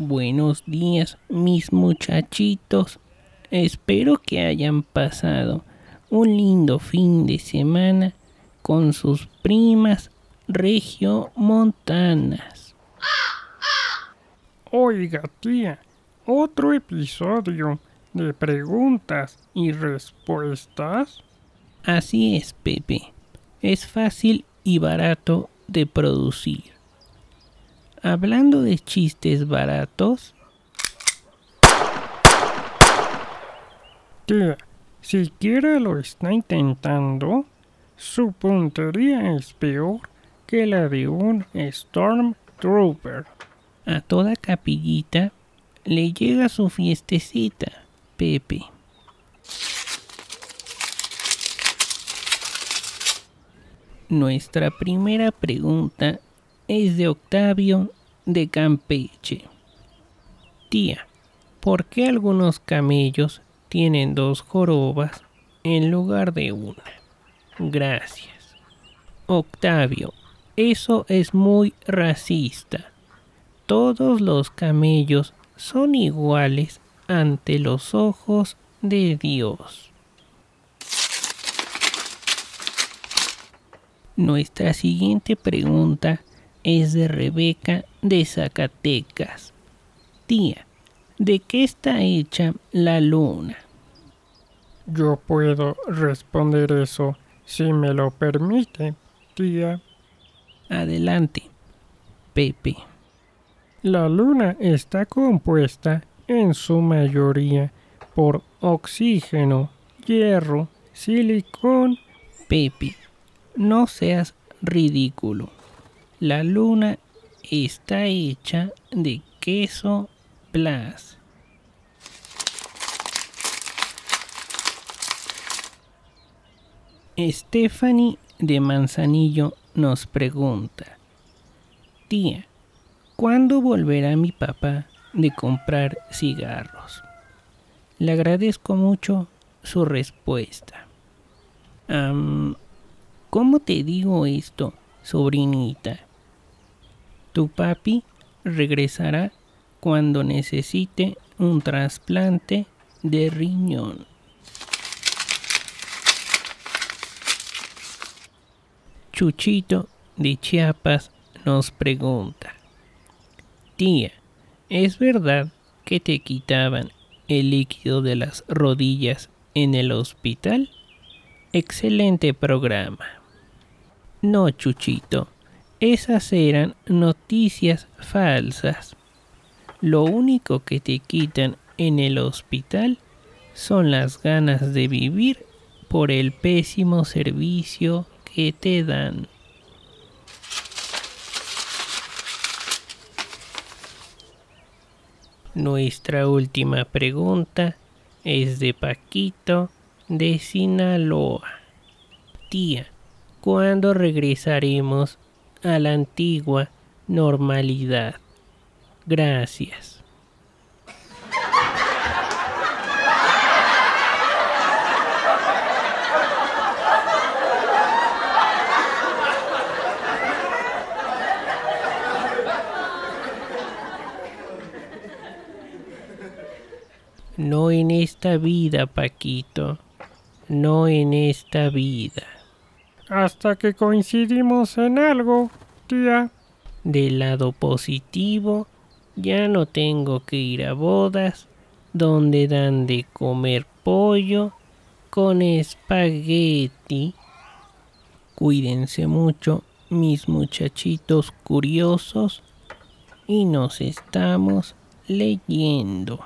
Buenos días, mis muchachitos. Espero que hayan pasado un lindo fin de semana con sus primas regiomontanas. Oiga, tía, otro episodio de preguntas y respuestas. Así es, Pepe. Es fácil y barato de producir. Hablando de chistes baratos. Tía, siquiera lo está intentando, su puntería es peor que la de un Stormtrooper. A toda capillita le llega su fiestecita, Pepe. Nuestra primera pregunta es de Octavio de Campeche. Tía, ¿por qué algunos camellos tienen dos jorobas en lugar de una? Gracias. Octavio, eso es muy racista. Todos los camellos son iguales ante los ojos de Dios. Nuestra siguiente pregunta es de Rebeca de Zacatecas. Tía, ¿de qué está hecha la luna? Yo puedo responder eso si me lo permite, tía. Adelante, Pepe. La luna está compuesta en su mayoría por oxígeno, hierro, silicón. Pepe, no seas ridículo. La luna está hecha de queso Blas. Stephanie de Manzanillo nos pregunta, tía, ¿cuándo volverá mi papá de comprar cigarros? Le agradezco mucho su respuesta. ¿Cómo te digo esto, sobrinita? Tu papi regresará cuando necesite un trasplante de riñón. Chuchito de Chiapas nos pregunta, tía, ¿es verdad que te quitaban el líquido de las rodillas en el hospital? Excelente programa. No, Chuchito, esas eran noticias falsas. Lo único que te quitan en el hospital son las ganas de vivir por el pésimo servicio que te dan. Nuestra última pregunta es de Paquito de Sinaloa. Tía, ¿cuándo regresaremos a la antigua normalidad? Gracias. No en esta vida, Paquito. No en esta vida. Hasta que coincidimos en algo, tía. Del lado positivo, ya no tengo que ir a bodas donde dan de comer pollo con espagueti. Cuídense mucho, mis muchachitos curiosos, y nos estamos leyendo.